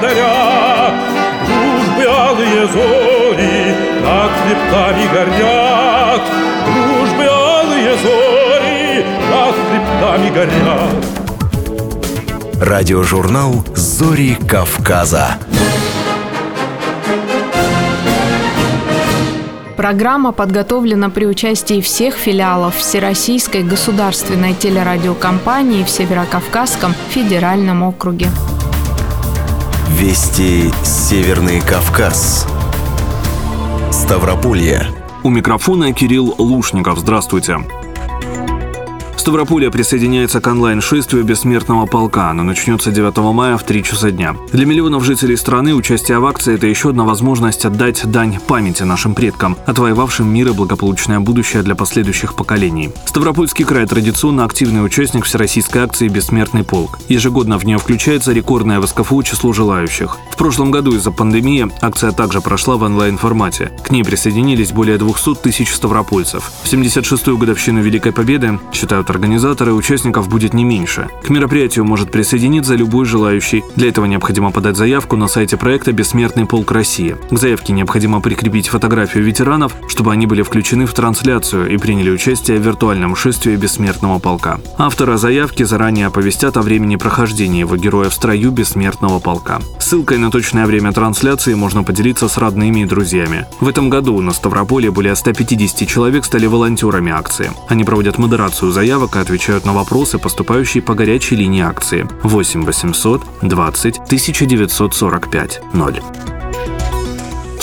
счастье даря Дружбы алые зори над хребтами горят Дружбы алые зори над хребтами горят Радиожурнал «Зори Кавказа». Программа подготовлена при участии всех филиалов Всероссийской государственной телерадиокомпании в Северокавказском федеральном округе. Вести Северный Кавказ. Ставрополье. У микрофона Кирилл Лушников. Здравствуйте. Ставрополье присоединяется к онлайн-шествию бессмертного полка. Оно начнется 9 мая в 3 часа дня. Для миллионов жителей страны участие в акции – это еще одна возможность отдать дань памяти нашим предкам, отвоевавшим мир и благополучное будущее для последующих поколений. Ставропольский край традиционно активный участник всероссийской акции «Бессмертный полк». Ежегодно в нее включается рекордное в СКФУ число желающих. В прошлом году из-за пандемии акция также прошла в онлайн-формате. К ней присоединились более 200 тысяч ставропольцев. В 76-ю годовщину Великой Победы, считают организаторы, участников будет не меньше. К мероприятию может присоединиться любой желающий. Для этого необходимо подать заявку на сайте проекта «Бессмертный полк России». К заявке необходимо прикрепить фотографию ветеранов, чтобы они были включены в трансляцию и приняли участие в виртуальном шествии Бессмертного полка. Авторы заявки заранее оповестят о времени прохождения его героя в строю Бессмертного полка. Ссылкой на точное время трансляции можно поделиться с родными и друзьями. В этом году на Ставрополе более 150 человек стали волонтерами акции. Они проводят модерацию заявок и отвечают на вопросы, поступающие по горячей линии акции 8 800 20 1945 0.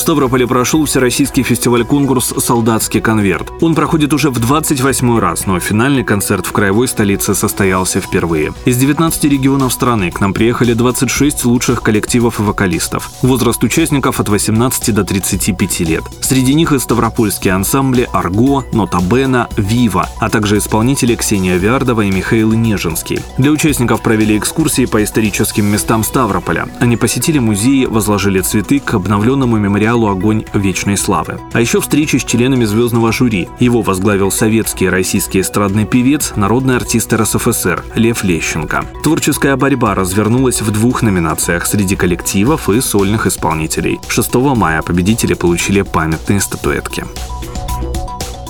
Ставрополе прошел всероссийский фестиваль-конкурс «Солдатский конверт». Он проходит уже в 28 раз, но финальный концерт в краевой столице состоялся впервые. Из 19 регионов страны к нам приехали 26 лучших коллективов и вокалистов. Возраст участников от 18 до 35 лет. Среди них и ставропольские ансамбли «Арго», «Нотабена», «Вива», а также исполнители Ксения Виардова и Михаил Нежинский. Для участников провели экскурсии по историческим местам Ставрополя. Они посетили музеи, возложили цветы к обновленному мемориалу сериалу «Огонь вечной славы». А еще встречи с членами звездного жюри. Его возглавил советский и российский эстрадный певец, народный артист РСФСР Лев Лещенко. Творческая борьба развернулась в двух номинациях среди коллективов и сольных исполнителей. 6 мая победители получили памятные статуэтки.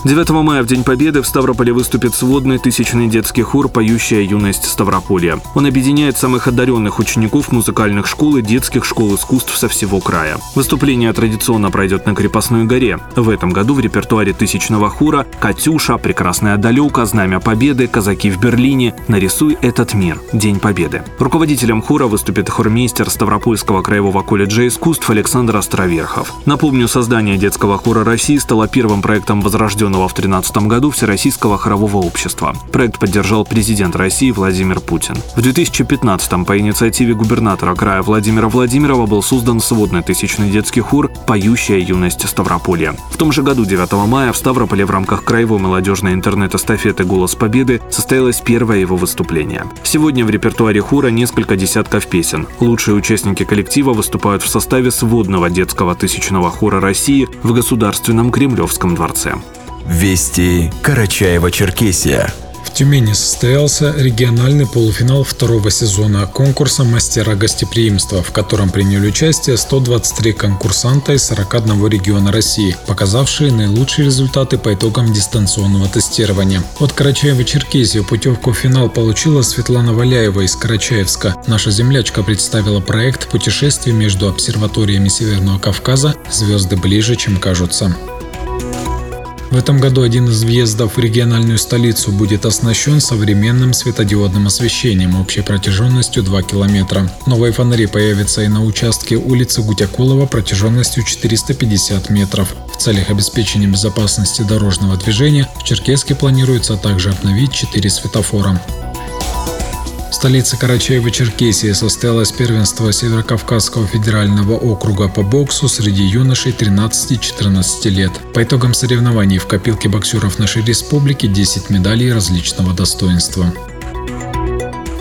9 мая, в День Победы, в Ставрополе выступит сводный тысячный детский хор «Поющая юность Ставрополья». Он объединяет самых одаренных учеников музыкальных школ и детских школ искусств со всего края. Выступление традиционно пройдет на Крепостной горе. В этом году в репертуаре тысячного хора «Катюша», «Прекрасная далека», «Знамя Победы», «Казаки в Берлине», «Нарисуй этот мир», «День Победы». Руководителем хора выступит хормейстер Ставропольского краевого колледжа искусств Александр Островерхов. Напомню, создание детского хора России стало первым проектом возрожденного в 2013 году Всероссийского хорового общества. Проект поддержал президент России Владимир Путин. В 2015 по инициативе губернатора края Владимира Владимирова был создан сводный тысячный детский хор «Поющая юность Ставрополья». В том же году, 9 мая, в Ставрополе в рамках краевой молодежной интернет-эстафеты «Голос Победы» состоялось первое его выступление. Сегодня в репертуаре хора несколько десятков песен. Лучшие участники коллектива выступают в составе сводного детского тысячного хора России в Государственном Кремлевском дворце. Вести Карачаева-Черкесия. В Тюмени состоялся региональный полуфинал второго сезона конкурса «Мастера гостеприимства», в котором приняли участие 123 конкурсанта из 41 региона России, показавшие наилучшие результаты по итогам дистанционного тестирования. От Карачаева-Черкесии путевку в финал получила Светлана Валяева из Карачаевска. Наша землячка представила проект путешествий между обсерваториями Северного Кавказа «Звезды ближе, чем кажутся». В этом году один из въездов в региональную столицу будет оснащен современным светодиодным освещением общей протяженностью 2 километра. Новые фонари появятся и на участке улицы Гутякулова протяженностью 450 метров. В целях обеспечения безопасности дорожного движения в Черкеске планируется также обновить 4 светофора. В столице Карачаева-Черкесии состоялось первенство Северокавказского федерального округа по боксу среди юношей 13-14 лет. По итогам соревнований в копилке боксеров нашей республики 10 медалей различного достоинства.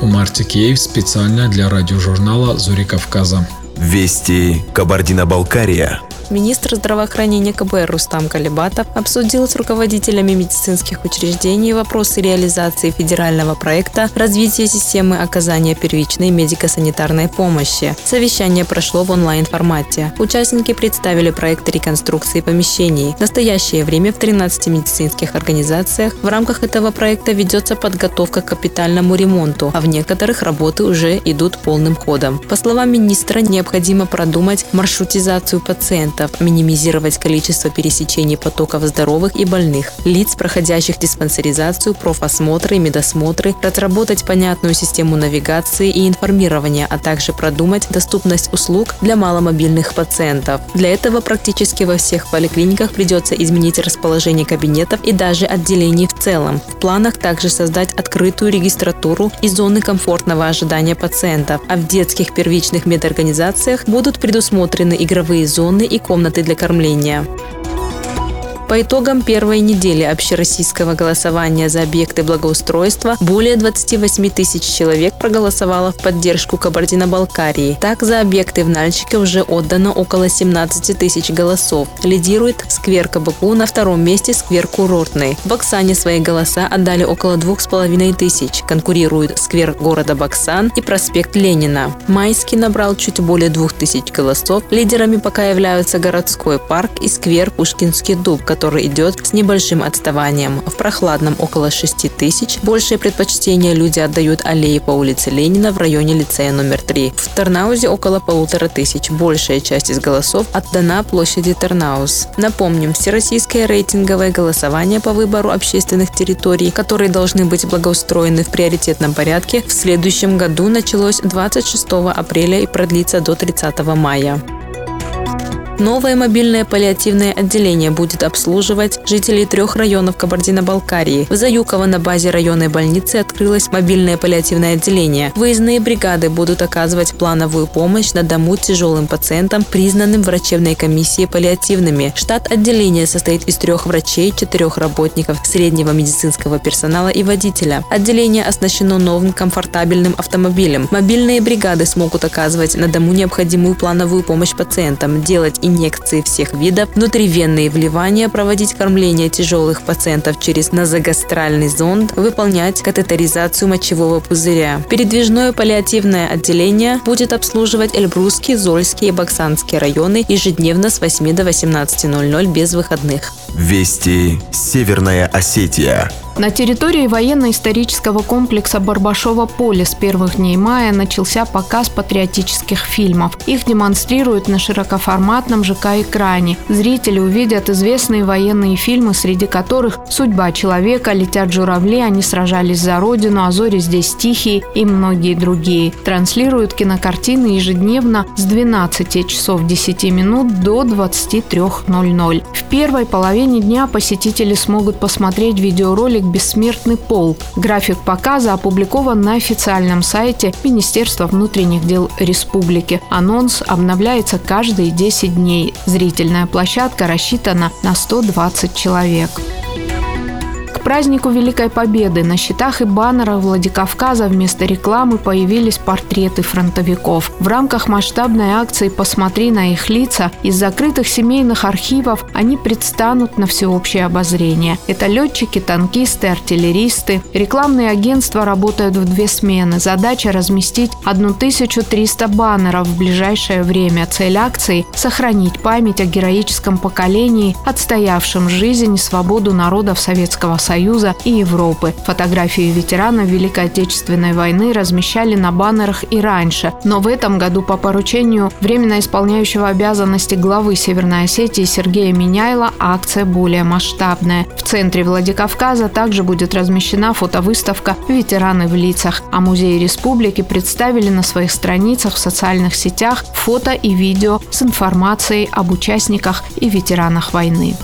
Умар Тикеев специально для радиожурнала «Зори Кавказа». Вести Кабардино-Балкария. Министр здравоохранения КБР Рустам Калибатов обсудил с руководителями медицинских учреждений вопросы реализации федерального проекта развития системы оказания первичной медико-санитарной помощи. Совещание прошло в онлайн-формате. Участники представили проект реконструкции помещений. В настоящее время в 13 медицинских организациях в рамках этого проекта ведется подготовка к капитальному ремонту, а в некоторых работы уже идут полным ходом. По словам министра, необходимо продумать маршрутизацию пациентов пациентов, минимизировать количество пересечений потоков здоровых и больных, лиц, проходящих диспансеризацию, профосмотры и медосмотры, разработать понятную систему навигации и информирования, а также продумать доступность услуг для маломобильных пациентов. Для этого практически во всех поликлиниках придется изменить расположение кабинетов и даже отделений в целом. В планах также создать открытую регистратуру и зоны комфортного ожидания пациентов, а в детских первичных медорганизациях будут предусмотрены игровые зоны и комнаты для кормления. По итогам первой недели общероссийского голосования за объекты благоустройства более 28 тысяч человек проголосовало в поддержку Кабардино-Балкарии. Так, за объекты в Нальчике уже отдано около 17 тысяч голосов. Лидирует сквер КБКУ, на втором месте сквер Курортный. В Баксане свои голоса отдали около двух с половиной тысяч. Конкурируют сквер города Баксан и проспект Ленина. Майский набрал чуть более двух тысяч голосов. Лидерами пока являются городской парк и сквер Пушкинский дуб, который идет с небольшим отставанием. В прохладном около 6 тысяч. Большее предпочтение люди отдают аллее по улице Ленина в районе лицея номер 3. В Тарнаузе около полутора тысяч. Большая часть из голосов отдана площади Тарнаус. Напомним, всероссийское рейтинговое голосование по выбору общественных территорий, которые должны быть благоустроены в приоритетном порядке, в следующем году началось 26 апреля и продлится до 30 мая. Новое мобильное паллиативное отделение будет обслуживать жителей трех районов Кабардино-Балкарии. В Заюково на базе районной больницы открылось мобильное паллиативное отделение. Выездные бригады будут оказывать плановую помощь на дому тяжелым пациентам, признанным врачебной комиссией паллиативными. Штат отделения состоит из трех врачей, четырех работников среднего медицинского персонала и водителя. Отделение оснащено новым комфортабельным автомобилем. Мобильные бригады смогут оказывать на дому необходимую плановую помощь пациентам, делать инъекции всех видов, внутривенные вливания, проводить кормление тяжелых пациентов через назогастральный зонд, выполнять катетеризацию мочевого пузыря. Передвижное паллиативное отделение будет обслуживать Эльбрусский, Зольский и Баксанский районы ежедневно с 8 до 18.00 без выходных. Вести Северная Осетия. На территории военно-исторического комплекса Барбашова поле с первых дней мая начался показ патриотических фильмов. Их демонстрируют на широкоформатном ЖК-экране. Зрители увидят известные военные фильмы, среди которых «Судьба человека», «Летят журавли», «Они сражались за родину», «А зори здесь тихие» и многие другие. Транслируют кинокартины ежедневно с 12 часов 10 минут до 23.00. В первой половине дня посетители смогут посмотреть видеоролик «Бессмертный полк». График показа опубликован на официальном сайте Министерства внутренних дел республики. Анонс обновляется каждые 10 дней. Зрительная площадка рассчитана на 120 человек празднику Великой Победы на щитах и баннерах Владикавказа вместо рекламы появились портреты фронтовиков. В рамках масштабной акции «Посмотри на их лица» из закрытых семейных архивов они предстанут на всеобщее обозрение. Это летчики, танкисты, артиллеристы. Рекламные агентства работают в две смены. Задача разместить 1300 баннеров в ближайшее время. Цель акции – сохранить память о героическом поколении, отстоявшем жизнь и свободу народов Советского Союза и Европы. Фотографии ветеранов Великой Отечественной войны размещали на баннерах и раньше, но в этом году по поручению временно исполняющего обязанности главы Северной Осетии Сергея Миняйла акция более масштабная. В центре Владикавказа также будет размещена фотовыставка «Ветераны в лицах», а музеи республики представили на своих страницах в социальных сетях фото и видео с информацией об участниках и ветеранах войны.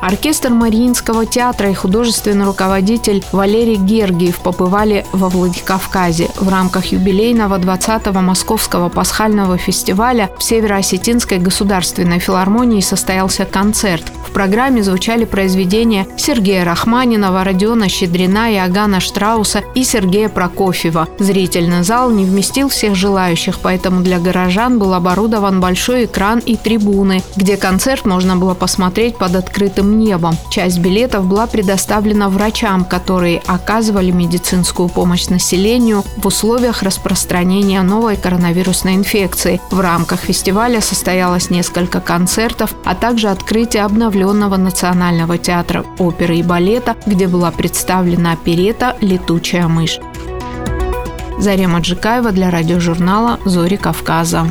Оркестр Мариинского театра и художественный руководитель Валерий Гергиев побывали во Владикавказе. В рамках юбилейного 20-го Московского пасхального фестиваля в Североосетинской государственной филармонии состоялся концерт. В программе звучали произведения Сергея Рахманинова, Родиона Щедрина, Иоганна Штрауса и Сергея Прокофьева. Зрительный зал не вместил всех желающих, поэтому для горожан был оборудован большой экран и трибуны, где концерт можно было посмотреть под открытым небом. Часть билетов была предоставлена врачам, которые оказывали медицинскую помощь населению в условиях распространения новой коронавирусной инфекции. В рамках фестиваля состоялось несколько концертов, а также открытие обновленного Национального театра оперы и балета, где была представлена оперета «Летучая мышь». Зарема Джикаева для радиожурнала «Зори Кавказа».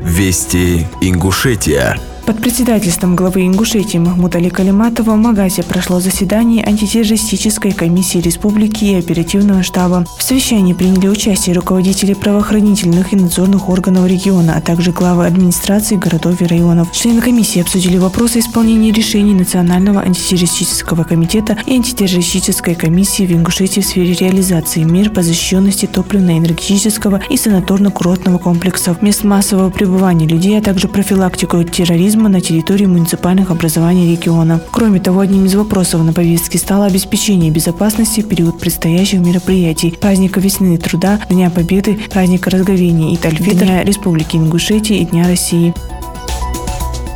Вести Ингушетия. Под председательством главы Ингушетии Махмуда Али Калиматова в Магазе прошло заседание антитеррористической комиссии республики и оперативного штаба. В совещании приняли участие руководители правоохранительных и надзорных органов региона, а также главы администрации городов и районов. Члены комиссии обсудили вопросы исполнения решений Национального антитеррористического комитета и антитеррористической комиссии в Ингушетии в сфере реализации мер по защищенности топливно-энергетического и санаторно-курортного комплексов, мест массового пребывания людей, а также профилактику терроризма туризма на территории муниципальных образований региона. Кроме того, одним из вопросов на повестке стало обеспечение безопасности в период предстоящих мероприятий праздника весны труда, Дня Победы, праздника Разговения и Тальфитра, Республики Ингушетия и Дня России.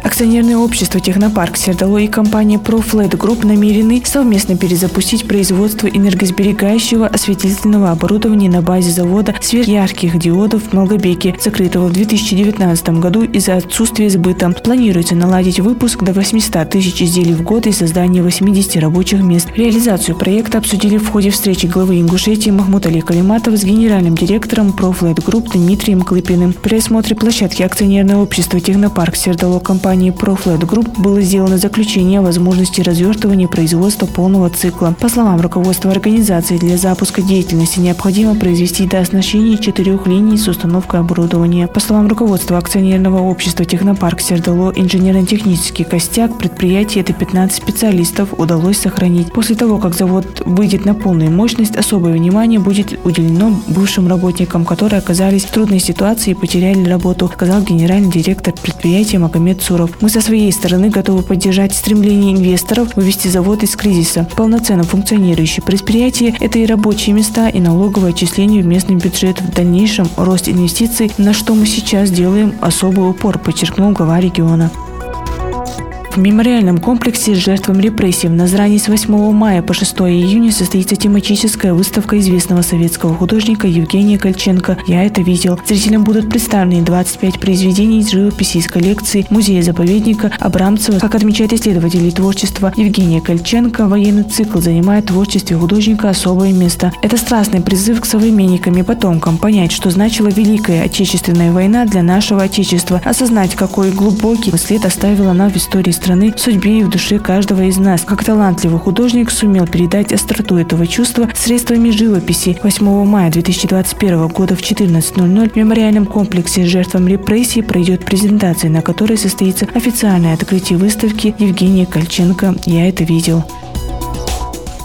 Акционерное общество «Технопарк Сердало» и компания ProFlat Group намерены совместно перезапустить производство энергосберегающего осветительного оборудования на базе завода сверхярких диодов в Малгобеке, закрытого в 2019 году из-за отсутствия сбыта. Планируется наладить выпуск до 800 тысяч изделий в год и создание 80 рабочих мест. Реализацию проекта обсудили в ходе встречи главы Ингушетии Махмуд Али Калиматов с генеральным директором ProFlat Group Дмитрием Клыпиным. При осмотре площадки акционерного общества «Технопарк Сердало» компания компании ProFlat Group было сделано заключение о возможности развертывания производства полного цикла. По словам руководства организации, для запуска деятельности необходимо произвести до оснащения четырех линий с установкой оборудования. По словам руководства акционерного общества «Технопарк Сердало», инженерно-технический костяк предприятия это 15 специалистов удалось сохранить. После того, как завод выйдет на полную мощность, особое внимание будет уделено бывшим работникам, которые оказались в трудной ситуации и потеряли работу, сказал генеральный директор предприятия Магомед Суров инвесторов. Мы со своей стороны готовы поддержать стремление инвесторов вывести завод из кризиса. Полноценно функционирующее предприятие – это и рабочие места, и налоговое отчисление в местный бюджет. В дальнейшем рост инвестиций, на что мы сейчас делаем особый упор, подчеркнул глава региона. В мемориальном комплексе жертвам репрессий в Назране с 8 мая по 6 июня состоится тематическая выставка известного советского художника Евгения Кольченко «Я это видел». Зрителям будут представлены 25 произведений из живописи из коллекции музея-заповедника Абрамцева. Как отмечают исследователи творчества Евгения Кольченко, военный цикл занимает в творчестве художника особое место. Это страстный призыв к современникам и потомкам понять, что значила Великая Отечественная война для нашего Отечества, осознать, какой глубокий след оставила она в истории страны страны, в судьбе и в душе каждого из нас. Как талантливый художник сумел передать остроту этого чувства средствами живописи. 8 мая 2021 года в 14.00 в мемориальном комплексе жертвам репрессий пройдет презентация, на которой состоится официальное открытие выставки Евгения Кольченко «Я это видел».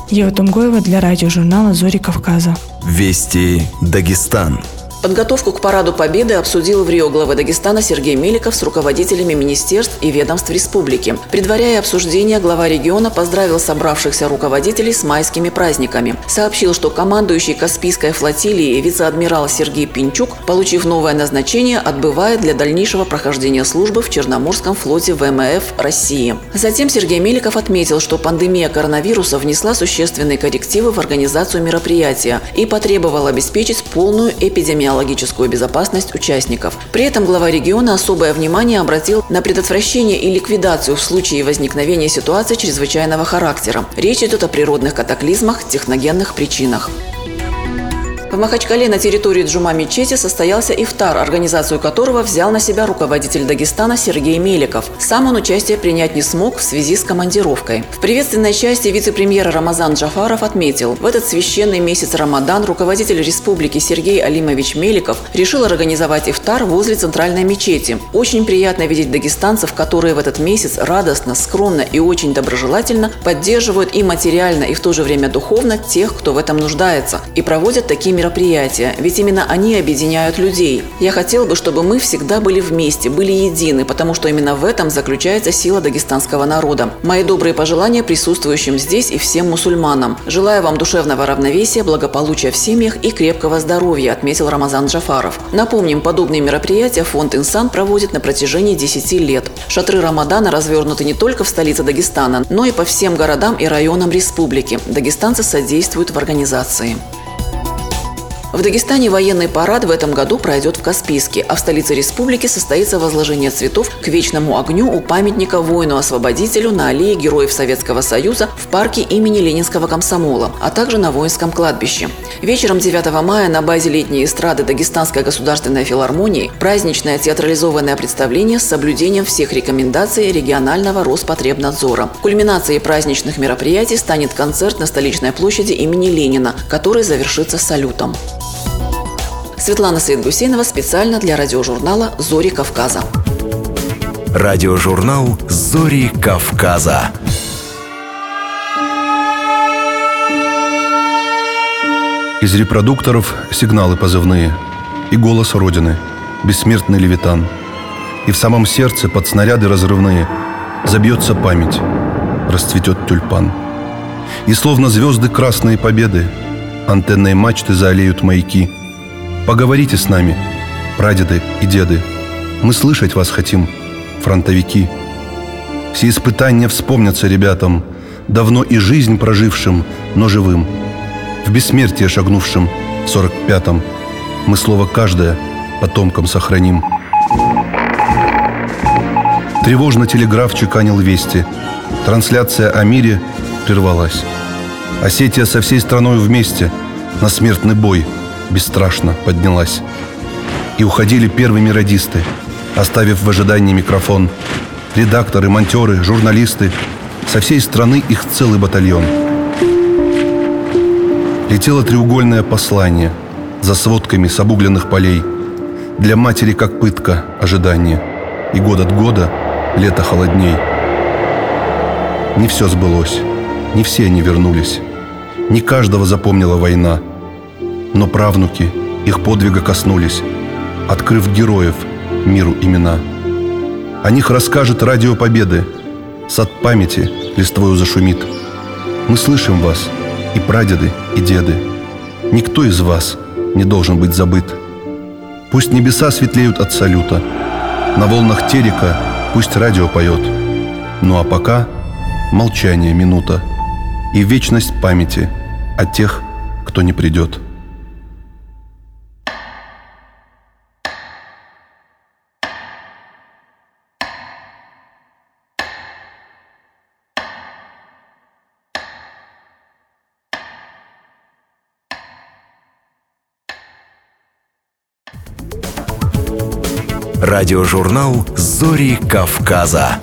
Ева Тумгоева для радиожурнала «Зори Кавказа». Вести Дагестан. Подготовку к Параду Победы обсудил в Рио главы Дагестана Сергей Меликов с руководителями министерств и ведомств республики. Предваряя обсуждение, глава региона поздравил собравшихся руководителей с майскими праздниками. Сообщил, что командующий Каспийской флотилией вице-адмирал Сергей Пинчук, получив новое назначение, отбывает для дальнейшего прохождения службы в Черноморском флоте ВМФ России. Затем Сергей Меликов отметил, что пандемия коронавируса внесла существенные коррективы в организацию мероприятия и потребовала обеспечить полную эпидемиологию эпидемиологическую безопасность участников. При этом глава региона особое внимание обратил на предотвращение и ликвидацию в случае возникновения ситуации чрезвычайного характера. Речь идет о природных катаклизмах, техногенных причинах. В Махачкале на территории Джума-мечети состоялся ифтар, организацию которого взял на себя руководитель Дагестана Сергей Меликов. Сам он участие принять не смог в связи с командировкой. В приветственной части вице-премьер Рамазан Джафаров отметил, в этот священный месяц Рамадан руководитель республики Сергей Алимович Меликов решил организовать ифтар возле центральной мечети. Очень приятно видеть дагестанцев, которые в этот месяц радостно, скромно и очень доброжелательно поддерживают и материально, и в то же время духовно тех, кто в этом нуждается, и проводят такие мероприятия, ведь именно они объединяют людей. Я хотел бы, чтобы мы всегда были вместе, были едины, потому что именно в этом заключается сила дагестанского народа. Мои добрые пожелания присутствующим здесь и всем мусульманам. Желаю вам душевного равновесия, благополучия в семьях и крепкого здоровья, отметил Рамазан Джафаров. Напомним, подобные мероприятия фонд «Инсан» проводит на протяжении 10 лет. Шатры Рамадана развернуты не только в столице Дагестана, но и по всем городам и районам республики. Дагестанцы содействуют в организации. В Дагестане военный парад в этом году пройдет в Каспийске, а в столице республики состоится возложение цветов к вечному огню у памятника воину-освободителю на аллее Героев Советского Союза в парке имени Ленинского комсомола, а также на воинском кладбище. Вечером 9 мая на базе летней эстрады Дагестанской государственной филармонии праздничное театрализованное представление с соблюдением всех рекомендаций регионального Роспотребнадзора. Кульминацией праздничных мероприятий станет концерт на столичной площади имени Ленина, который завершится салютом. Светлана Светгусейнова специально для радиожурнала «Зори Кавказа». Радиожурнал «Зори Кавказа». Из репродукторов сигналы позывные и голос Родины, бессмертный левитан. И в самом сердце под снаряды разрывные забьется память, расцветет тюльпан. И словно звезды красные победы антенной мачты заолеют маяки – Поговорите с нами, прадеды и деды. Мы слышать вас хотим, фронтовики. Все испытания вспомнятся ребятам, давно и жизнь прожившим, но живым. В бессмертие шагнувшим в сорок пятом мы слово каждое потомкам сохраним. Тревожно телеграф чеканил вести. Трансляция о мире прервалась. Осетия со всей страной вместе на смертный бой – бесстрашно поднялась. И уходили первыми радисты, оставив в ожидании микрофон. Редакторы, монтеры, журналисты. Со всей страны их целый батальон. Летело треугольное послание за сводками с обугленных полей. Для матери как пытка ожидание. И год от года лето холодней. Не все сбылось, не все они вернулись. Не каждого запомнила война – но правнуки их подвига коснулись, открыв героев миру имена. О них расскажет радио Победы, сад памяти листвою зашумит. Мы слышим вас, и прадеды, и деды. Никто из вас не должен быть забыт. Пусть небеса светлеют от салюта, на волнах терека пусть радио поет. Ну а пока молчание минута и вечность памяти о тех, кто не придет. Радиожурнал «Зори Кавказа».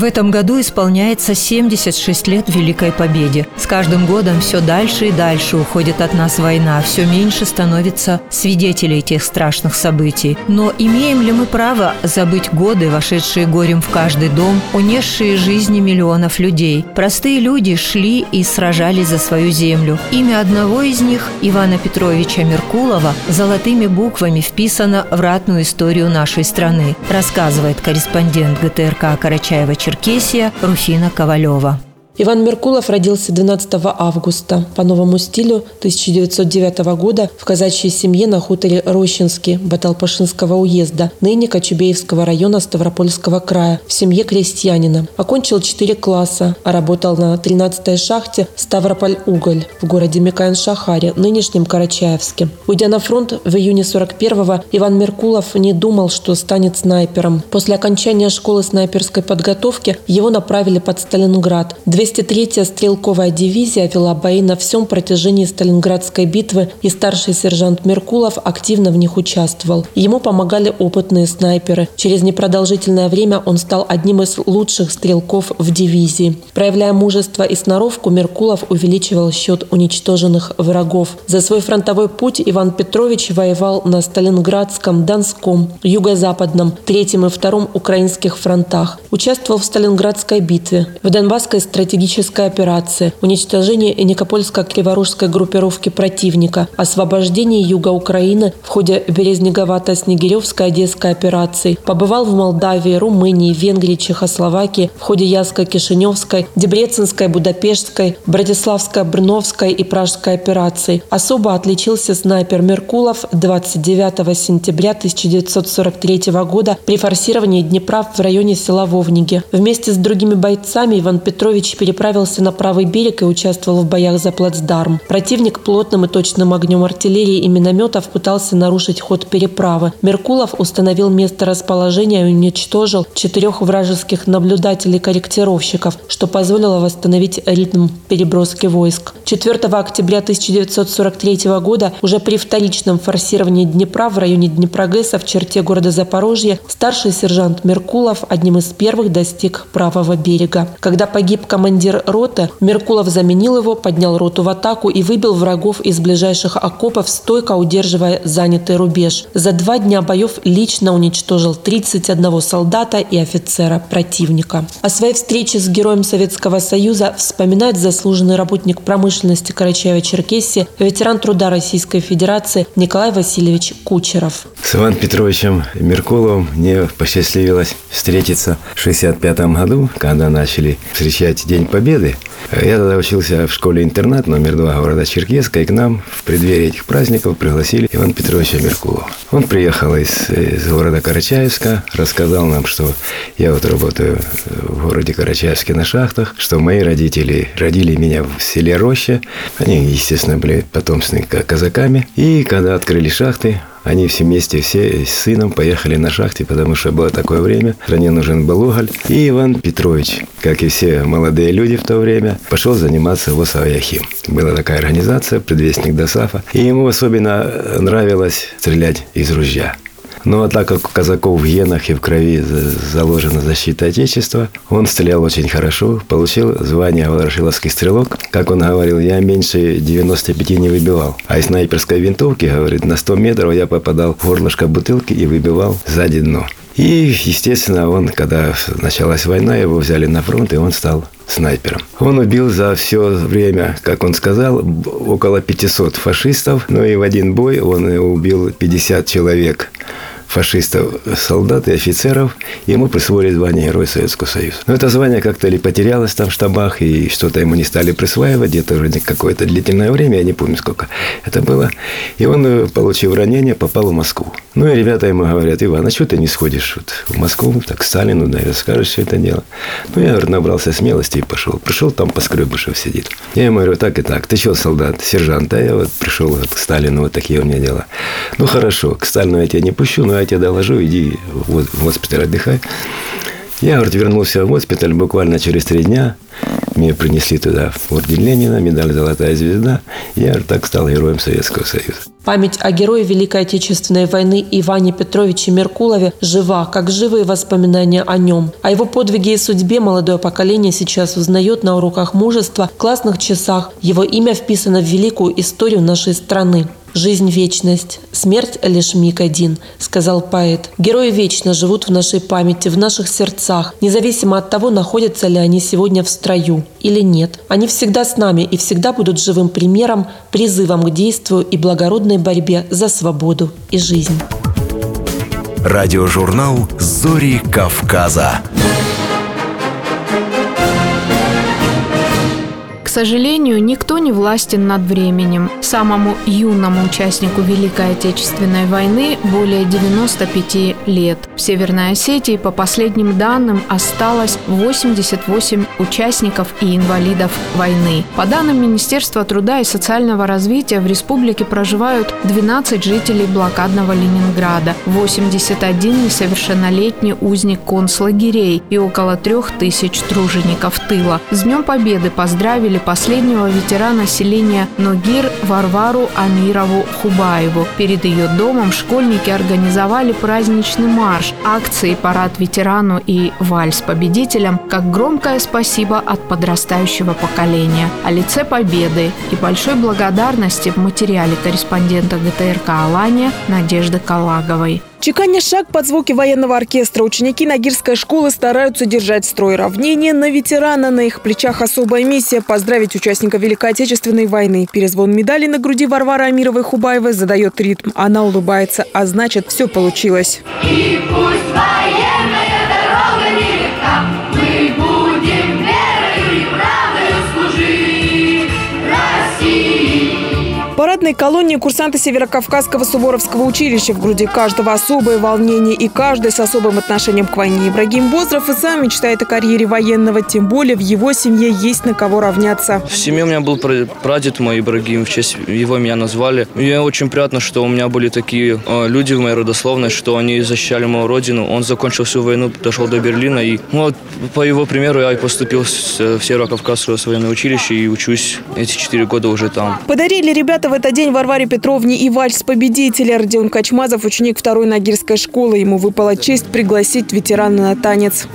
В этом году исполняется 76 лет Великой Победе. С каждым годом все дальше и дальше уходит от нас война, все меньше становится свидетелей тех страшных событий. Но имеем ли мы право забыть годы, вошедшие горем в каждый дом, унесшие жизни миллионов людей? Простые люди шли и сражались за свою землю. Имя одного из них, Ивана Петровича Меркулова, золотыми буквами вписано в ратную историю нашей страны, рассказывает корреспондент ГТРК Карачаева Черкесия Руфина Ковалева. Иван Меркулов родился 12 августа по новому стилю 1909 года в казачьей семье на хуторе Рощинский Баталпашинского уезда, ныне Кочубеевского района Ставропольского края, в семье крестьянина. Окончил 4 класса, а работал на 13-й шахте Ставрополь-Уголь в городе Микаэн-Шахаре, нынешнем Карачаевске. Уйдя на фронт в июне 41-го, Иван Меркулов не думал, что станет снайпером. После окончания школы снайперской подготовки его направили под Сталинград. 203-я стрелковая дивизия вела бои на всем протяжении Сталинградской битвы, и старший сержант Меркулов активно в них участвовал. Ему помогали опытные снайперы. Через непродолжительное время он стал одним из лучших стрелков в дивизии. Проявляя мужество и сноровку, Меркулов увеличивал счет уничтоженных врагов. За свой фронтовой путь Иван Петрович воевал на Сталинградском, Донском, Юго-Западном, Третьем и Втором украинских фронтах. Участвовал в Сталинградской битве. В Донбасской стратегии стратегической операции, уничтожение Никопольско-Криворужской группировки противника, освобождение юга Украины в ходе Березнеговато-Снегиревской Одесской операции, побывал в Молдавии, Румынии, Венгрии, Чехословакии в ходе Яско-Кишиневской, Дебреценской, Будапештской, Братиславской, Брновской и Пражской операций. Особо отличился снайпер Меркулов 29 сентября 1943 года при форсировании Днепра в районе села Вовниги. Вместе с другими бойцами Иван Петрович переправился на правый берег и участвовал в боях за плацдарм. Противник плотным и точным огнем артиллерии и минометов пытался нарушить ход переправы. Меркулов установил место расположения и уничтожил четырех вражеских наблюдателей-корректировщиков, что позволило восстановить ритм переброски войск. 4 октября 1943 года уже при вторичном форсировании Днепра в районе Днепрогэса в черте города Запорожье старший сержант Меркулов одним из первых достиг правого берега. Когда погиб командир командир роты, Меркулов заменил его, поднял роту в атаку и выбил врагов из ближайших окопов, стойко удерживая занятый рубеж. За два дня боев лично уничтожил 31 солдата и офицера противника. О своей встрече с героем Советского Союза вспоминает заслуженный работник промышленности Карачаева-Черкесии, ветеран труда Российской Федерации Николай Васильевич Кучеров. С Иваном Петровичем Меркуловым мне посчастливилось встретиться в 1965 году, когда начали встречать День День Победы. Я тогда учился в школе-интернат номер два города Черкеска, и к нам в преддверии этих праздников пригласили Ивана Петровича Меркулова. Он приехал из, из города Карачаевска, рассказал нам, что я вот работаю в городе Карачаевске на шахтах, что мои родители родили меня в селе Роща. Они, естественно, были потомственными казаками. И когда открыли шахты, они все вместе, все с сыном поехали на шахте, потому что было такое время, стране нужен был уголь. И Иван Петрович, как и все молодые люди в то время, пошел заниматься в Осавяхим. Была такая организация, предвестник ДОСАФа. И ему особенно нравилось стрелять из ружья. Но так как у казаков в генах и в крови заложена защита Отечества, он стрелял очень хорошо, получил звание Ворошиловский стрелок. Как он говорил, я меньше 95 не выбивал. А из снайперской винтовки, говорит, на 100 метров я попадал в горлышко бутылки и выбивал сзади дно. И, естественно, он, когда началась война, его взяли на фронт, и он стал снайпером. Он убил за все время, как он сказал, около 500 фашистов, но и в один бой он убил 50 человек фашистов, солдат и офицеров, ему присвоили звание Герой Советского Союза. Но это звание как-то ли потерялось там в штабах, и что-то ему не стали присваивать, где-то вроде какое-то длительное время, я не помню, сколько это было. И он, э, получив ранение, попал в Москву. Ну и ребята ему говорят, Иван, а что ты не сходишь вот в Москву, так Сталину, наверное, скажешь все это дело. Ну, я, говорит, набрался смелости и пошел. Пришел, там Поскребышев сидит. Я ему говорю, так и так, ты что, солдат, сержант? А я вот пришел вот к Сталину, вот такие у меня дела. Ну, хорошо, к Сталину я тебя не пущу, но я тебе доложу, иди в госпиталь отдыхай. Я, говорит, вернулся в госпиталь буквально через три дня. Мне принесли туда орден Ленина, медаль «Золотая звезда». Я, говорит, так стал героем Советского Союза. Память о герое Великой Отечественной войны Иване Петровиче Меркулове жива, как живые воспоминания о нем. О его подвиге и судьбе молодое поколение сейчас узнает на уроках мужества, классных часах. Его имя вписано в великую историю нашей страны. «Жизнь – вечность, смерть – лишь миг один», – сказал поэт. Герои вечно живут в нашей памяти, в наших сердцах, независимо от того, находятся ли они сегодня в строю или нет. Они всегда с нами и всегда будут живым примером, призывом к действию и благородной борьбе за свободу и жизнь. Радиожурнал «Зори Кавказа». Сожалению, никто не властен над временем. Самому юному участнику Великой Отечественной войны более 95 лет. В Северной Осетии, по последним данным, осталось 88 участников и инвалидов войны. По данным Министерства труда и социального развития, в республике проживают 12 жителей блокадного Ленинграда, 81 несовершеннолетний узник концлагерей и около 3000 тружеников тыла. С Днем Победы поздравили последнего ветерана населения Ногир Варвару Амирову Хубаеву. Перед ее домом школьники организовали праздничный марш, акции «Парад ветерану» и «Вальс победителям» как громкое спасибо от подрастающего поколения. О лице победы и большой благодарности в материале корреспондента ГТРК «Алания» Надежды Калаговой. Чеканя шаг под звуки военного оркестра, ученики Нагирской школы стараются держать строй равнения на ветерана. На их плечах особая миссия – поздравить участника Великой Отечественной войны. Перезвон медали на груди Варвары Амировой Хубаевой задает ритм. Она улыбается, а значит, все получилось. И пусть военная парадной колонии курсанты Северокавказского Суворовского училища. В груди каждого особое волнение и каждый с особым отношением к войне. Ибрагим Бозров и сам мечтает о карьере военного, тем более в его семье есть на кого равняться. В семье у меня был прадед мой Ибрагим, в честь его меня назвали. Мне очень приятно, что у меня были такие э, люди в моей родословной, что они защищали мою родину. Он закончил всю войну, дошел до Берлина, и ну, вот, по его примеру я и поступил в Северокавказское военное училище и учусь эти четыре года уже там. Подарили ребята в этот день Варваре Петровне и вальс победителя. Родион Качмазов, ученик второй Нагирской школы. Ему выпала честь пригласить ветерана на танец.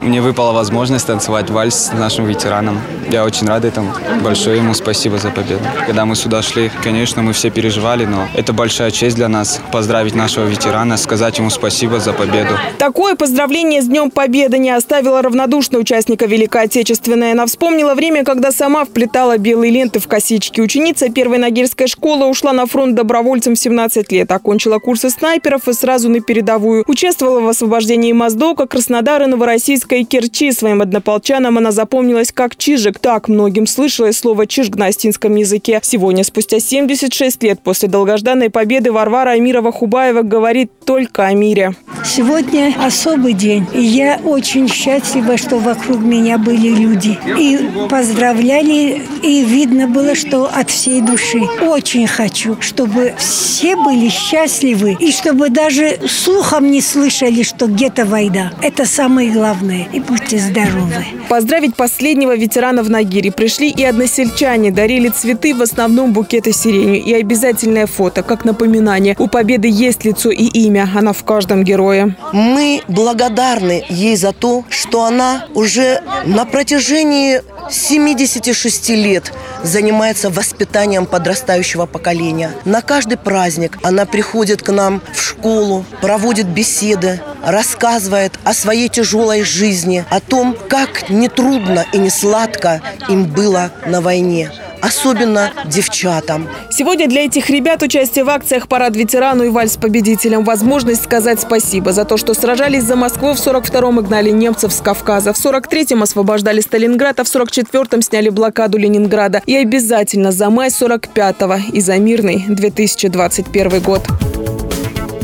Мне выпала возможность танцевать вальс с нашим ветераном. Я очень рад этому. Большое ему спасибо за победу. Когда мы сюда шли, конечно, мы все переживали, но это большая честь для нас поздравить нашего ветерана, сказать ему спасибо за победу. Такое поздравление с Днем Победы не оставило равнодушного участника Великой Отечественной. Она вспомнила время, когда сама вплетала белые ленты в косички. Ученица первой Нагирской школы ушла на фронт добровольцем в 17 лет. Окончила курсы снайперов и сразу на передовую. Участвовала в освобождении Моздока, Краснодара, Новороссийска и Керчи. Своим однополчанам она запомнилась как Чижик. Так многим слышалось слово «чижик» на остинском языке. Сегодня, спустя 76 лет после долгожданной победы, Варвара Амирова-Хубаева говорит только о мире. Сегодня особый день. И я очень счастлива, что вокруг меня были люди. И поздравляли, и видно было, что от всей души. Очень хочу, чтобы все были счастливы, и чтобы даже слухом не слышали, что где-то война. Это самое главное и будьте здоровы. Поздравить последнего ветерана в Нагире пришли и односельчане. Дарили цветы, в основном букеты сирени. И обязательное фото, как напоминание. У победы есть лицо и имя. Она в каждом герое. Мы благодарны ей за то, что она уже на протяжении 76 лет занимается воспитанием подрастающего поколения. На каждый праздник она приходит к нам в школу, проводит беседы, рассказывает о своей тяжелой жизни, о том, как нетрудно и не сладко им было на войне особенно девчатам. Сегодня для этих ребят участие в акциях «Парад ветерану» и «Вальс победителям» возможность сказать спасибо за то, что сражались за Москву в 42-м и гнали немцев с Кавказа. В 43-м освобождали Сталинград, а в 44-м сняли блокаду Ленинграда. И обязательно за май 45-го и за мирный 2021 год.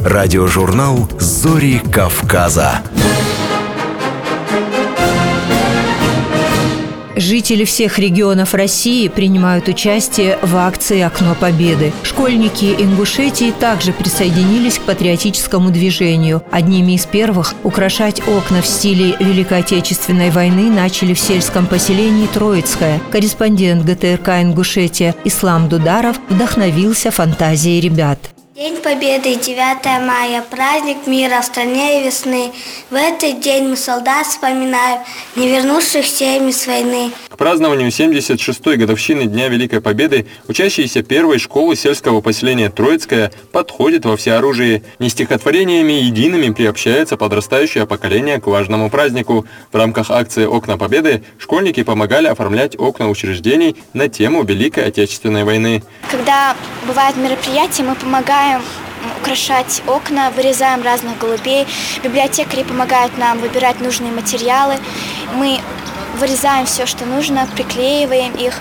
Радиожурнал «Зори Кавказа». Жители всех регионов России принимают участие в акции «Окно Победы». Школьники Ингушетии также присоединились к патриотическому движению. Одними из первых украшать окна в стиле Великой Отечественной войны начали в сельском поселении Троицкое. Корреспондент ГТРК Ингушетия Ислам Дударов вдохновился фантазией ребят. День Победы, 9 мая, праздник мира в стране и весны. В этот день мы солдат вспоминаем, не вернувшихся ими с войны. К празднованию 76-й годовщины Дня Великой Победы учащиеся первой школы сельского поселения Троицкое подходят во всеоружии. Не стихотворениями едиными приобщается подрастающее поколение к важному празднику. В рамках акции «Окна Победы» школьники помогали оформлять окна учреждений на тему Великой Отечественной войны. Когда бывают мероприятия, мы помогаем украшать окна, вырезаем разных голубей. Библиотекари помогают нам выбирать нужные материалы. Мы вырезаем все, что нужно, приклеиваем их,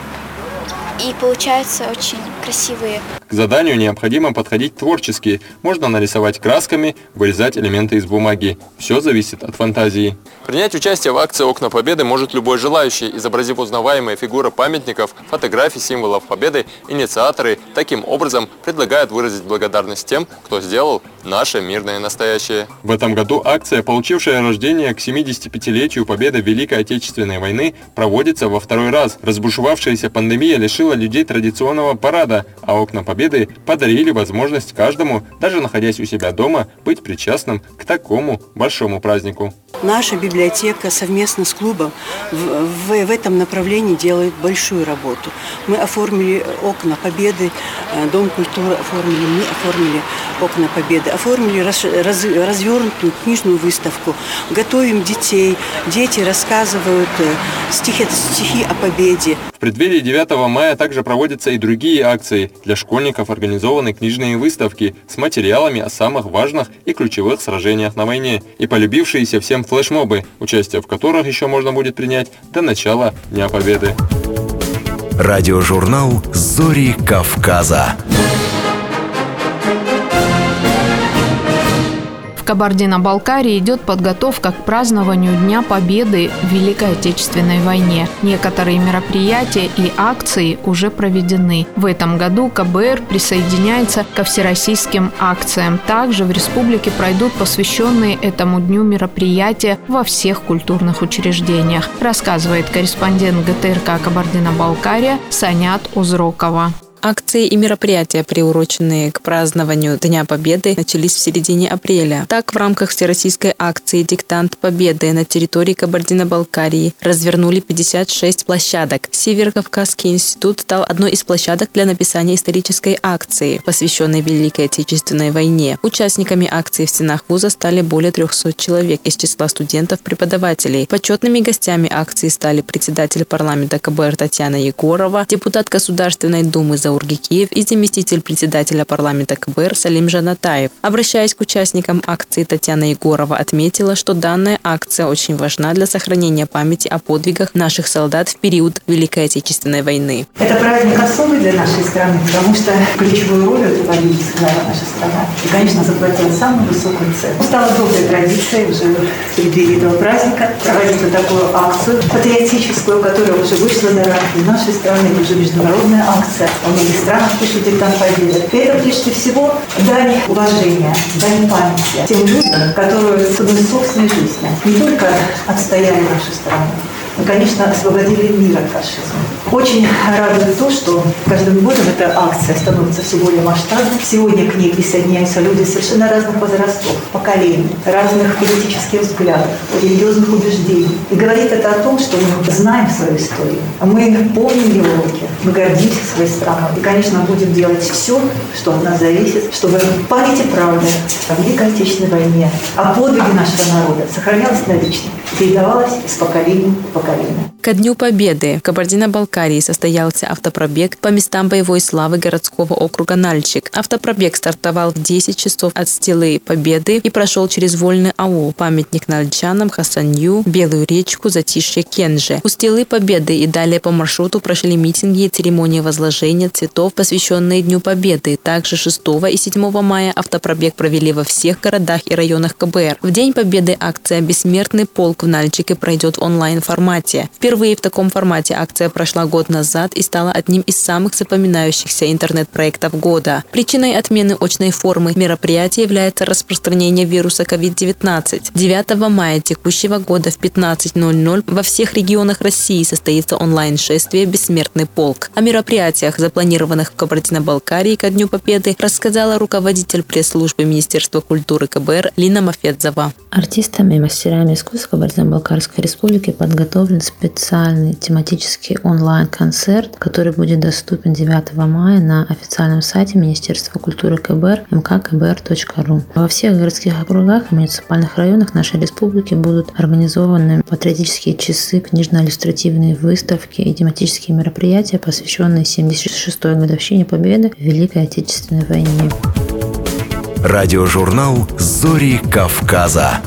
и получаются очень красивые. К заданию необходимо подходить творчески. Можно нарисовать красками, вырезать элементы из бумаги. Все зависит от фантазии. Принять участие в акции «Окна Победы» может любой желающий, изобразив узнаваемые фигуры памятников, фотографий символов Победы. Инициаторы таким образом предлагают выразить благодарность тем, кто сделал наше мирное настоящее. В этом году акция, получившая рождение к 75-летию Победы Великой Отечественной войны, проводится во второй раз. Разбушевавшаяся пандемия лишила людей традиционного парада, а «Окна Победы» подарили возможность каждому, даже находясь у себя дома, быть причастным к такому большому празднику. Наша библиотека совместно с клубом в, в, в этом направлении делает большую работу. Мы оформили окна Победы, э, Дом культуры оформили, мы оформили окна Победы, оформили раз, раз, развернутую книжную выставку, готовим детей, дети рассказывают э, стихи, стихи о Победе. В преддверии 9 мая также проводятся и другие акции. Для школьников организованы книжные выставки с материалами о самых важных и ключевых сражениях на войне и полюбившиеся всем флешмобы, участие в которых еще можно будет принять до начала Дня Победы. Радиожурнал «Зори Кавказа». В Кабардино-Балкарии идет подготовка к празднованию Дня Победы в Великой Отечественной войне. Некоторые мероприятия и акции уже проведены. В этом году КБР присоединяется ко всероссийским акциям. Также в республике пройдут посвященные этому дню мероприятия во всех культурных учреждениях, рассказывает корреспондент ГТРК Кабардино-Балкария Санят Узрокова. Акции и мероприятия, приуроченные к празднованию Дня Победы, начались в середине апреля. Так, в рамках всероссийской акции «Диктант Победы» на территории Кабардино-Балкарии развернули 56 площадок. Северо-Кавказский институт стал одной из площадок для написания исторической акции, посвященной Великой Отечественной войне. Участниками акции в стенах вуза стали более 300 человек из числа студентов-преподавателей. Почетными гостями акции стали председатель парламента КБР Татьяна Егорова, депутат Государственной Думы за Заурги Киев и заместитель председателя парламента КБР Салим Жанатаев. Обращаясь к участникам акции, Татьяна Егорова отметила, что данная акция очень важна для сохранения памяти о подвигах наших солдат в период Великой Отечественной войны. Это праздник особый для нашей страны, потому что ключевую роль в войне сыграла наша страна. И, конечно, заплатила самую высокую цену. Стало доброй традицией уже в преддверии этого праздника проводить вот такую акцию патриотическую, которая уже вышла на рамки нашей страны, уже международная акция. Многих странах пишут диктант победы. Это прежде всего дань уважения, дань памяти тем людям, которые ценой собственной жизни не только отстояли нашу страну, конечно, освободили мир от фашизма. Очень радует то, что каждым годом эта акция становится все более масштабной. Сегодня к ней присоединяются люди совершенно разных возрастов, поколений, разных политических взглядов, религиозных убеждений. И говорит это о том, что мы знаем свою историю, мы помним ее уроки, мы гордимся своей страной. И, конечно, будем делать все, что от нас зависит, чтобы память и правда о Великой Отечественной войне, о подвиге нашего народа сохранялась навечно, передавалась из поколения в поколение. Ко Дню Победы в Кабардино-Балкарии состоялся автопробег по местам боевой славы городского округа Нальчик. Автопробег стартовал в 10 часов от Стелы Победы и прошел через Вольный аул, памятник нальчанам, Хасанью, Белую речку, Затишье Кенже. У Стелы Победы и далее по маршруту прошли митинги и церемонии возложения цветов, посвященные Дню Победы. Также 6 и 7 мая автопробег провели во всех городах и районах КБР. В День Победы акция «Бессмертный полк» в Нальчике пройдет в онлайн-формате формате. Впервые в таком формате акция прошла год назад и стала одним из самых запоминающихся интернет-проектов года. Причиной отмены очной формы мероприятия является распространение вируса COVID-19. 9 мая текущего года в 15.00 во всех регионах России состоится онлайн-шествие «Бессмертный полк». О мероприятиях, запланированных в Кабардино-Балкарии ко Дню Победы, рассказала руководитель пресс-службы Министерства культуры КБР Лина Мафедзова. Артистами и мастерами искусств Кабардино-Балкарской республики подготовлен специальный тематический онлайн-концерт, который будет доступен 9 мая на официальном сайте Министерства культуры КБР mkkbr.ru. Во всех городских округах и муниципальных районах нашей республики будут организованы патриотические часы, книжно-иллюстративные выставки и тематические мероприятия, посвященные 76-й годовщине Победы в Великой Отечественной войне. Радиожурнал «Зори Кавказа».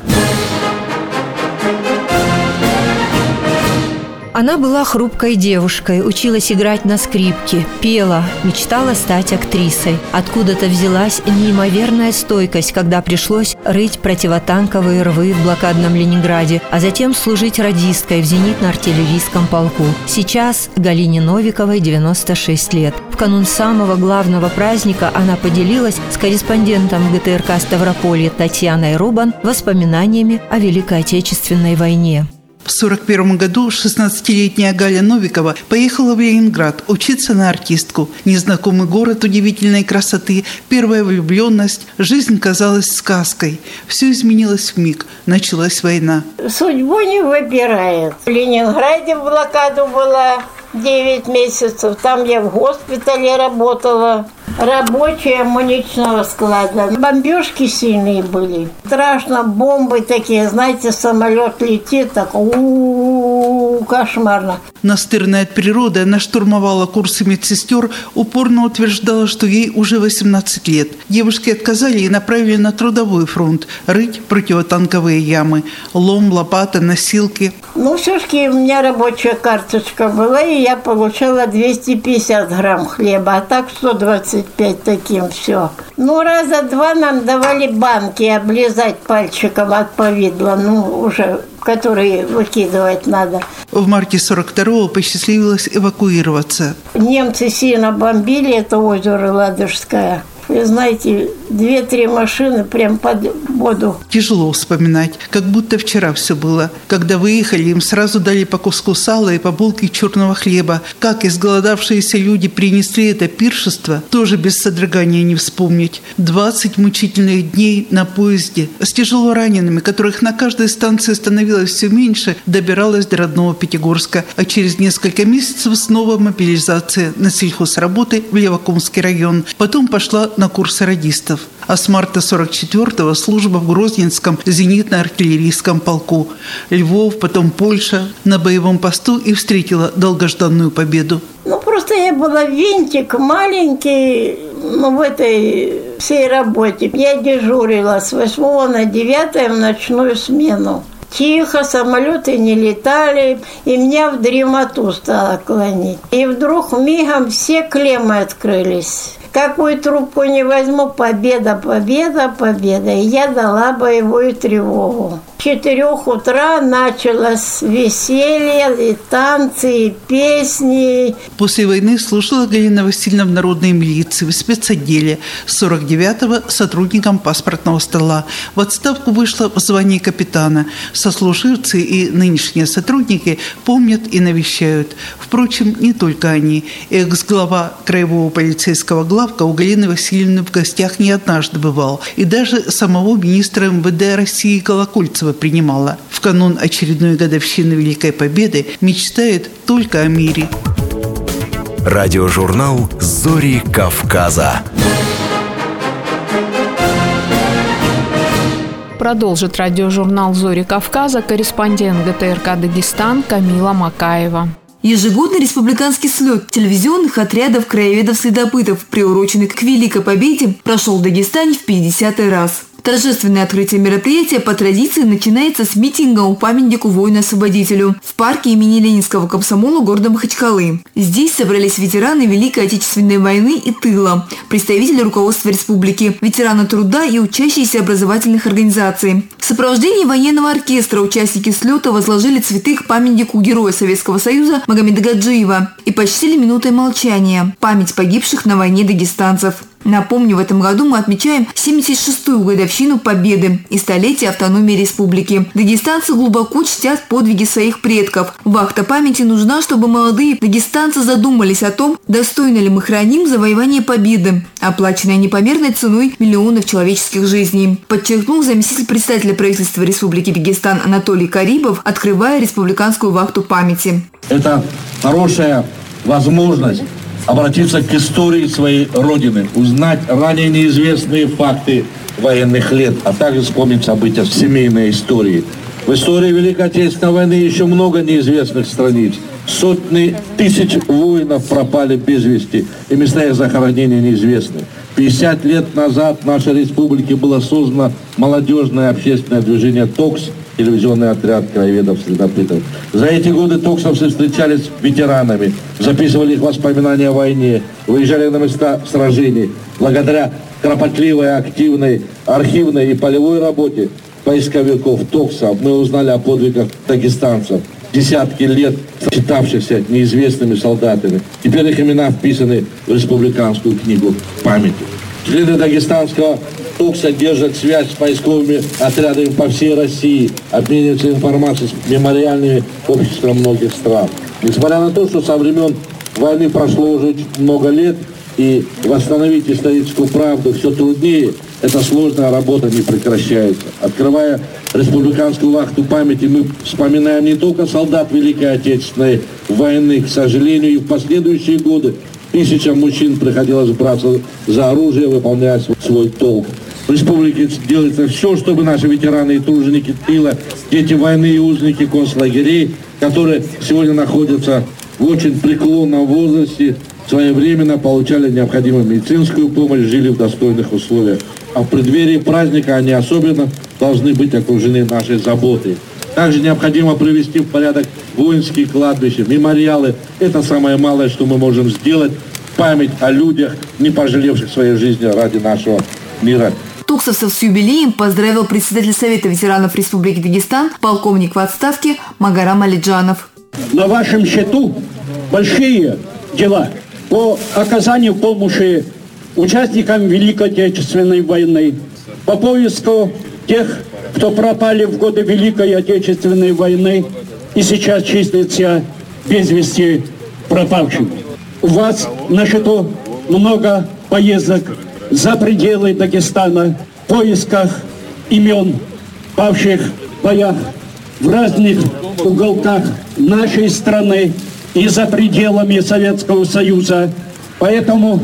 Она была хрупкой девушкой, училась играть на скрипке, пела, мечтала стать актрисой. Откуда-то взялась неимоверная стойкость, когда пришлось рыть противотанковые рвы в блокадном Ленинграде, а затем служить радисткой в зенитно-артиллерийском полку. Сейчас Галине Новиковой 96 лет. В канун самого главного праздника она поделилась с корреспондентом ГТРК Ставрополья Татьяной Рубан воспоминаниями о Великой Отечественной войне. В 1941 году 16-летняя Галя Новикова поехала в Ленинград учиться на артистку. Незнакомый город удивительной красоты, первая влюбленность, жизнь казалась сказкой. Все изменилось в миг. Началась война. Судьбу не выбирает. В Ленинграде блокаду была 9 месяцев. Там я в госпитале работала. Рабочие амуничного склада. Бомбежки сильные были. Страшно, бомбы такие, знаете, самолет летит, так у кошмарно. Настырная от природы, она штурмовала курсы медсестер, упорно утверждала, что ей уже 18 лет. Девушки отказали и направили на трудовой фронт рыть противотанковые ямы. Лом, лопата, носилки. Ну, все-таки у меня рабочая карточка была, и я получала 250 грамм хлеба, а так 125 таким все. Ну, раза два нам давали банки облизать пальчиком от повидла, ну, уже которые выкидывать надо. В марте 42-го посчастливилось эвакуироваться. Немцы сильно бомбили это озеро Ладожское. Вы знаете, две-три машины прям под воду. Тяжело вспоминать, как будто вчера все было. Когда выехали, им сразу дали по куску сала и по булке черного хлеба. Как изголодавшиеся люди принесли это пиршество, тоже без содрогания не вспомнить. 20 мучительных дней на поезде с тяжело ранеными, которых на каждой станции становилось все меньше, добиралась до родного Пятигорска. А через несколько месяцев снова мобилизация на сельхозработы в Левокумский район. Потом пошла на курсы радистов. А с марта 44-го служба в Грозненском зенитно-артиллерийском полку. Львов, потом Польша на боевом посту и встретила долгожданную победу. Ну, просто я была винтик маленький, ну, в этой всей работе. Я дежурила с 8 на 9 в ночную смену. Тихо, самолеты не летали, и меня в дремоту стало клонить. И вдруг мигом все клеммы открылись. Какую трубку не возьму, победа, победа, победа. И я дала боевую тревогу. В четырех утра началось веселье, и танцы, и песни. После войны служила Галина Васильевна в народной милиции, в спецотделе. С 49-го сотрудником паспортного стола. В отставку вышла в звании капитана. Сослуживцы и нынешние сотрудники помнят и навещают. Впрочем, не только они. Экс-глава краевого полицейского главка у Галины Васильевны в гостях не однажды бывал. И даже самого министра МВД России Колокольцева принимала. В канун очередной годовщины Великой Победы мечтает только о мире. Радиожурнал «Зори Кавказа». Продолжит радиожурнал «Зори Кавказа» корреспондент ГТРК «Дагестан» Камила Макаева. Ежегодный республиканский слет телевизионных отрядов краеведов-следопытов, приуроченный к Великой Победе, прошел в Дагестане в 50 раз. Торжественное открытие мероприятия по традиции начинается с митинга у памятнику воину-освободителю в парке имени Ленинского комсомола города Махачкалы. Здесь собрались ветераны Великой Отечественной войны и тыла, представители руководства республики, ветераны труда и учащиеся образовательных организаций. В сопровождении военного оркестра участники слета возложили цветы к памятнику героя Советского Союза Магомеда Гаджиева и почтили минутой молчания память погибших на войне дагестанцев. Напомню, в этом году мы отмечаем 76-ю годовщину Победы и столетие автономии республики. Дагестанцы глубоко чтят подвиги своих предков. Вахта памяти нужна, чтобы молодые дагестанцы задумались о том, достойно ли мы храним завоевание победы, оплаченное непомерной ценой миллионов человеческих жизней. Подчеркнул заместитель председателя правительства Республики Дагестан Анатолий Карибов, открывая республиканскую вахту памяти. Это хорошая возможность обратиться к истории своей Родины, узнать ранее неизвестные факты военных лет, а также вспомнить события семейной истории. В истории Великой Отечественной войны еще много неизвестных страниц. Сотни тысяч воинов пропали без вести, и места их захоронения неизвестны. 50 лет назад в нашей республике было создано молодежное общественное движение «ТОКС», телевизионный отряд краеведов-следопытов. За эти годы токсовцы встречались с ветеранами, записывали их воспоминания о войне, выезжали на места сражений. Благодаря кропотливой, активной архивной и полевой работе поисковиков ТОКСа мы узнали о подвигах дагестанцев, десятки лет считавшихся неизвестными солдатами. Теперь их имена вписаны в республиканскую книгу памяти. Члены дагестанского ТОКСа держат связь с поисковыми отрядами по всей России, обмениваются информацией с мемориальными обществами многих стран. Несмотря на то, что со времен войны прошло уже много лет, и восстановить историческую правду все труднее, эта сложная работа не прекращается. Открывая республиканскую вахту памяти, мы вспоминаем не только солдат Великой Отечественной войны, к сожалению, и в последующие годы тысячам мужчин приходилось браться за оружие, выполняя свой долг. В республике делается все, чтобы наши ветераны и труженики тыла, дети войны и узники концлагерей, которые сегодня находятся в очень преклонном возрасте, своевременно получали необходимую медицинскую помощь, жили в достойных условиях. А в преддверии праздника они особенно должны быть окружены нашей заботой. Также необходимо привести в порядок воинские кладбища, мемориалы. Это самое малое, что мы можем сделать. Память о людях, не пожалевших своей жизни ради нашего мира. Туксовцев с юбилеем поздравил председатель Совета ветеранов Республики Дагестан, полковник в отставке Магарам Алиджанов. На вашем счету большие дела по оказанию помощи участникам Великой Отечественной войны, по поиску тех, кто пропали в годы Великой Отечественной войны и сейчас числится без вести пропавшим. У вас на счету много поездок за пределы Дагестана в поисках имен павших в боях в разных уголках нашей страны и за пределами Советского Союза. Поэтому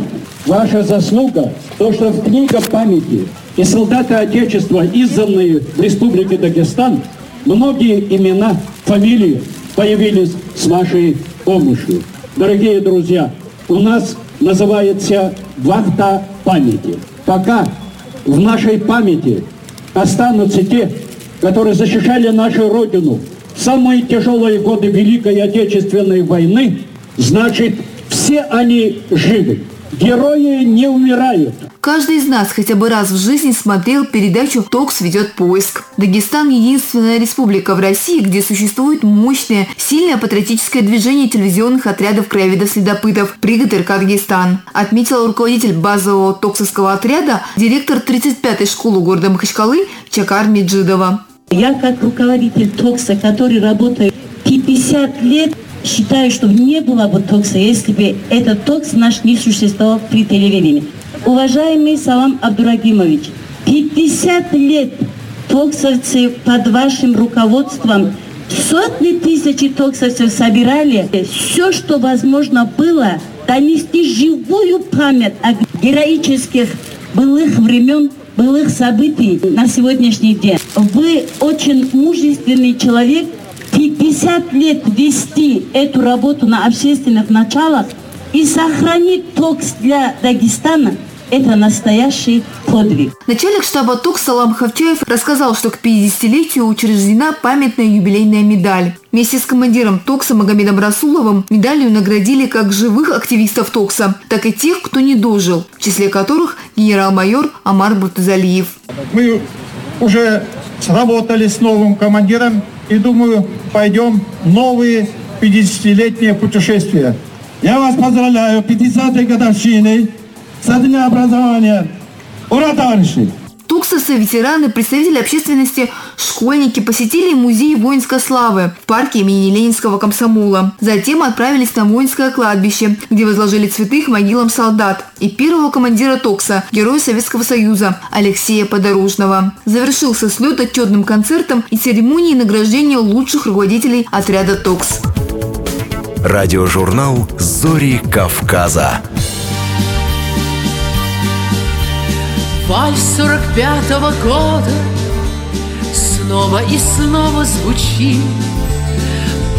ваша заслуга, то, что в книгах памяти и солдаты Отечества, изданные в Республике Дагестан, многие имена, фамилии появились с вашей помощью. Дорогие друзья, у нас называется вахта памяти. Пока в нашей памяти останутся те, которые защищали нашу Родину самые тяжелые годы Великой Отечественной войны, значит, все они живы. Герои не умирают. Каждый из нас хотя бы раз в жизни смотрел передачу «ТОКС ведет поиск». Дагестан – единственная республика в России, где существует мощное, сильное патриотическое движение телевизионных отрядов краеведов-следопытов при ГТРК «Дагестан», отметил руководитель базового токсовского отряда, директор 35-й школы города Махачкалы Чакар Меджидова. Я как руководитель ТОКСа, который работает 50 лет, считаю, что не было бы ТОКСа, если бы этот ТОКС наш не существовал при телевидении. Уважаемый Салам Абдурагимович, 50 лет токсовцы под вашим руководством сотни тысяч токсовцев собирали. Все, что возможно было, донести живую память о героических былых времен, былых событий на сегодняшний день. Вы очень мужественный человек, 50 лет вести эту работу на общественных началах и сохранить ТОКС для Дагестана – это настоящий подвиг. Начальник штаба ТОК Салам Хавчаев рассказал, что к 50-летию учреждена памятная юбилейная медаль. Вместе с командиром ТОКСа Магомедом Расуловым медалью наградили как живых активистов ТОКСа, так и тех, кто не дожил, в числе которых генерал-майор Амар Буртазалиев. Мы уже сработали с новым командиром и, думаю, пойдем в новые 50-летние путешествия. Я вас поздравляю 50-й годовщиной со дня образования. Ура, товарищи! Туксосы, ветераны, представители общественности, школьники посетили музей воинской славы в парке имени Ленинского комсомола. Затем отправились на воинское кладбище, где возложили цветы к могилам солдат и первого командира Токса, героя Советского Союза Алексея Подорожного. Завершился слет отчетным концертом и церемонией награждения лучших руководителей отряда Токс. Радиожурнал «Зори Кавказа». Вальс сорок пятого года Снова и снова звучит.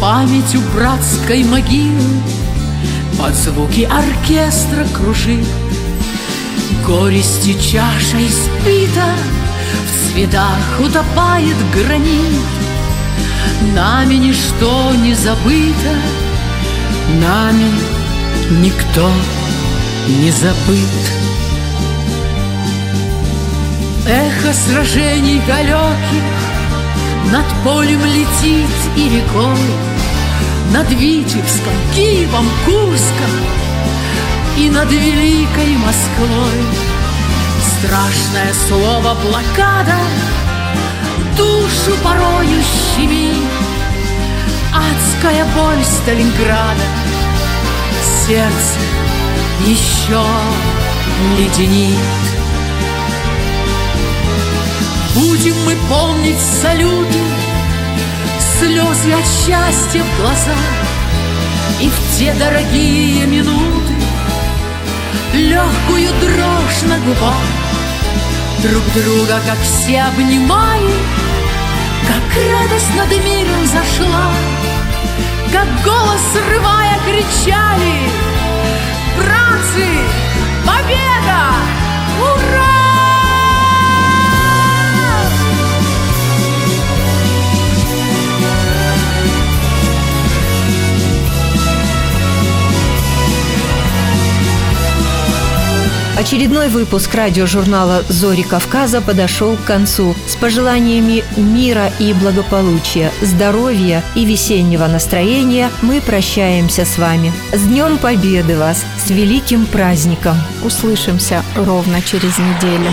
Памятью братской могилы Под звуки оркестра кружит. Горести чаша испита В цветах утопает гранит. Нами ничто не забыто Нами никто не забыт Эхо сражений далеких Над полем летит и рекой. Над Витебском, Киевом, Курском И над Великой Москвой. Страшное слово блокада Душу порою щемит Адская боль Сталинграда. Сердце еще леденит Будем мы помнить салюты, Слезы от счастья в глазах И в те дорогие минуты Легкую дрожь на губах. Друг друга, как все обнимая Как радость над миром зашла. Как голос срывая кричали Братцы, победа! Очередной выпуск радиожурнала «Зори Кавказа» подошел к концу. С пожеланиями мира и благополучия, здоровья и весеннего настроения мы прощаемся с вами. С Днем Победы вас! С великим праздником! Услышимся ровно через неделю.